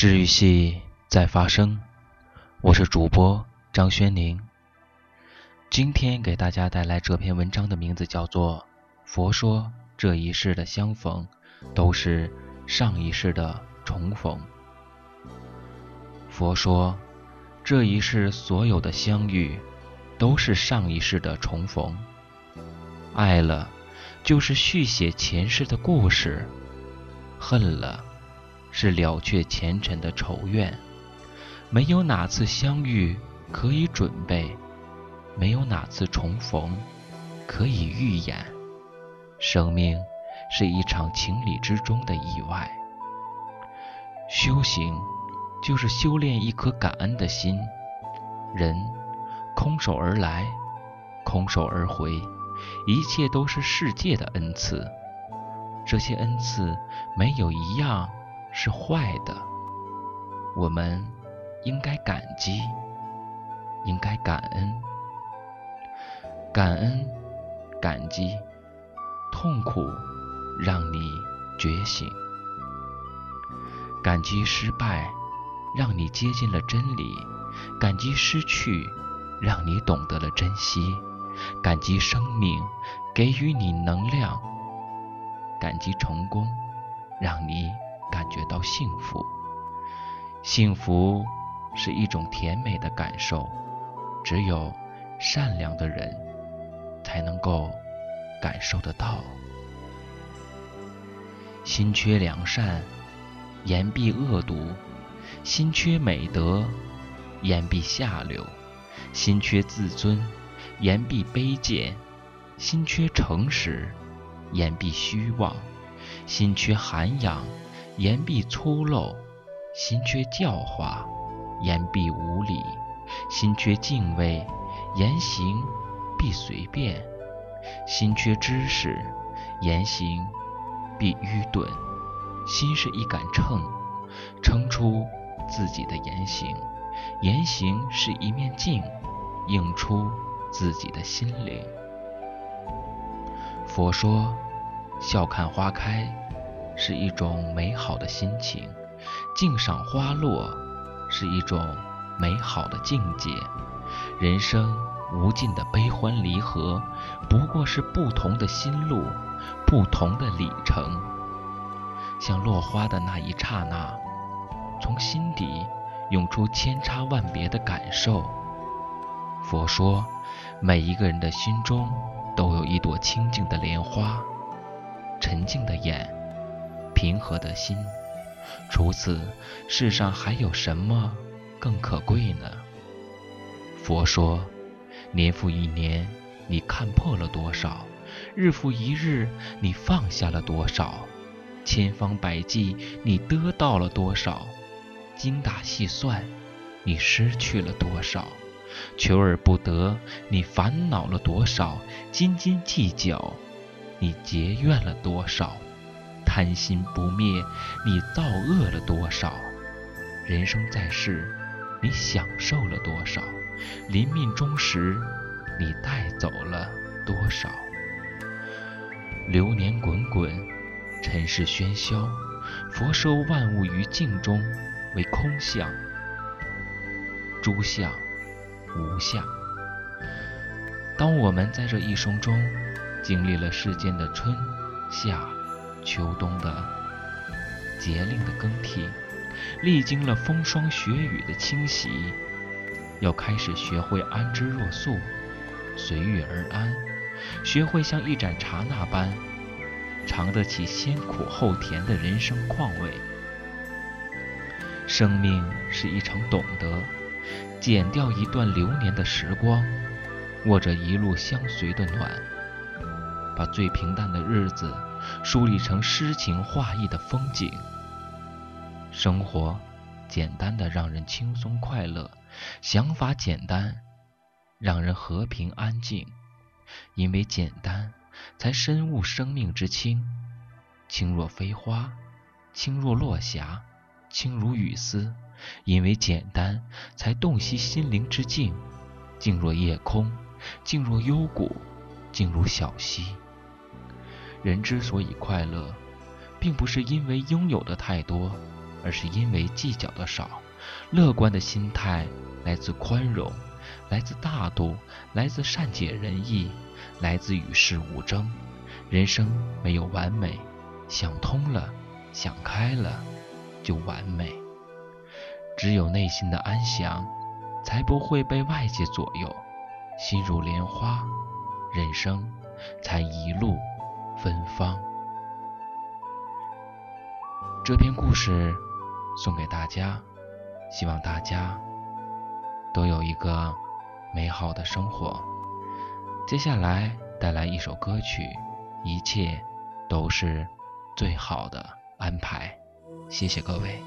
治愈系在发生，我是主播张轩宁。今天给大家带来这篇文章的名字叫做《佛说这一世的相逢都是上一世的重逢》。佛说这一世所有的相遇都是上一世的重逢。爱了，就是续写前世的故事；恨了。是了却前尘的仇怨，没有哪次相遇可以准备，没有哪次重逢可以预演。生命是一场情理之中的意外。修行就是修炼一颗感恩的心。人空手而来，空手而回，一切都是世界的恩赐。这些恩赐没有一样。是坏的，我们应该感激，应该感恩，感恩，感激，痛苦让你觉醒，感激失败让你接近了真理，感激失去让你懂得了珍惜，感激生命给予你能量，感激成功让你。感觉到幸福，幸福是一种甜美的感受，只有善良的人才能够感受得到。心缺良善，言必恶毒；心缺美德，言必下流；心缺自尊，言必卑贱；心缺诚实，言必虚妄；心缺涵养。言必粗陋，心缺教化；言必无礼，心缺敬畏；言行必随便，心缺知识；言行必愚钝。心是一杆秤，称出自己的言行；言行是一面镜，映出自己的心灵。佛说：笑看花开。是一种美好的心情，静赏花落是一种美好的境界。人生无尽的悲欢离合，不过是不同的心路，不同的里程。像落花的那一刹那，从心底涌出千差万别的感受。佛说，每一个人的心中都有一朵清净的莲花，沉静的眼。平和的心，除此世上还有什么更可贵呢？佛说，年复一年，你看破了多少；日复一日，你放下了多少；千方百计，你得到了多少；精打细算，你失去了多少；求而不得，你烦恼了多少；斤斤计较，你结怨了多少。贪心不灭，你造恶了多少？人生在世，你享受了多少？临命终时，你带走了多少？流年滚滚，尘世喧嚣，佛收万物于镜中为空相，诸相无相。当我们在这一生中经历了世间的春夏。秋冬的节令的更替，历经了风霜雪雨的侵袭，要开始学会安之若素，随遇而安，学会像一盏茶那般尝得起先苦后甜的人生况味。生命是一场懂得，剪掉一段流年的时光，握着一路相随的暖，把最平淡的日子。梳理成诗情画意的风景，生活简单的让人轻松快乐，想法简单让人和平安静。因为简单，才深悟生命之轻，轻若飞花，轻若落霞，轻如雨丝。因为简单，才洞悉心灵之静，静若夜空，静若幽谷，静如小溪。人之所以快乐，并不是因为拥有的太多，而是因为计较的少。乐观的心态来自宽容，来自大度，来自善解人意，来自与世无争。人生没有完美，想通了，想开了，就完美。只有内心的安详，才不会被外界左右。心如莲花，人生才一路芬芳。这篇故事送给大家，希望大家都有一个美好的生活。接下来带来一首歌曲，一切都是最好的安排。谢谢各位。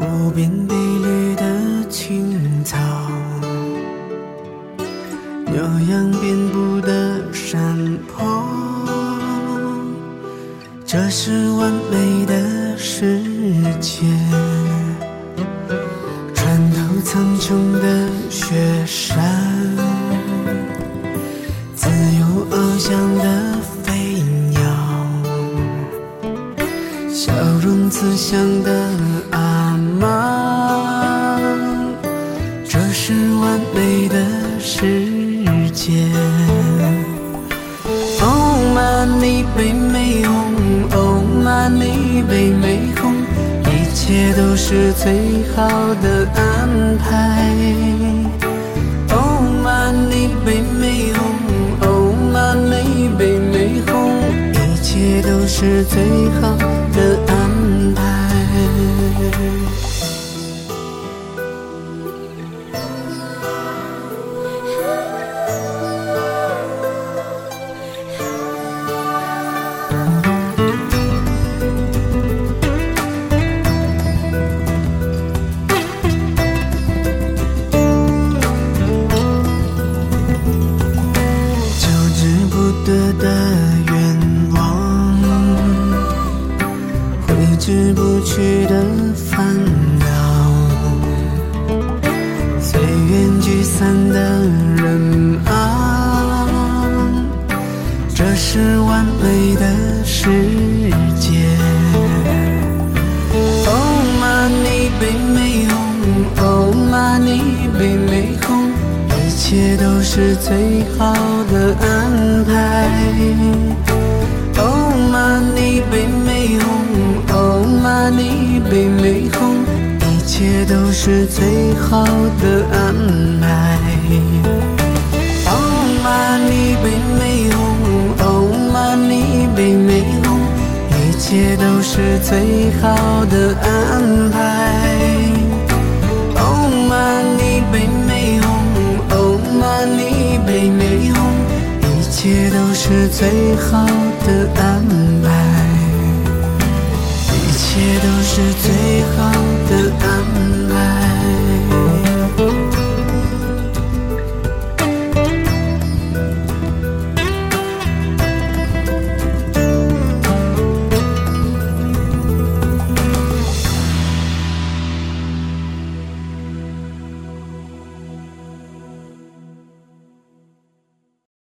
无边碧绿的青草牛羊遍布的山坡这是完美的世界穿透苍穹的雪山自由翱翔的飞鸟笑容慈祥的完美的世界。Oh my baby。你被美红，一切都是最好的安排。Oh my，你被美红，Oh my，你被美红，一切都是最好去不去的烦恼，随缘聚散的人啊，这是完美的世界。oh money baby oh money baby oh，一切都是最好的安排。my，被美红，一切都是最好的安排。Oh my，被美红，Oh my，被美红，一切都是最好的安排。Oh my，被美红。你被美红，一切都是最好的安排，一切都是最。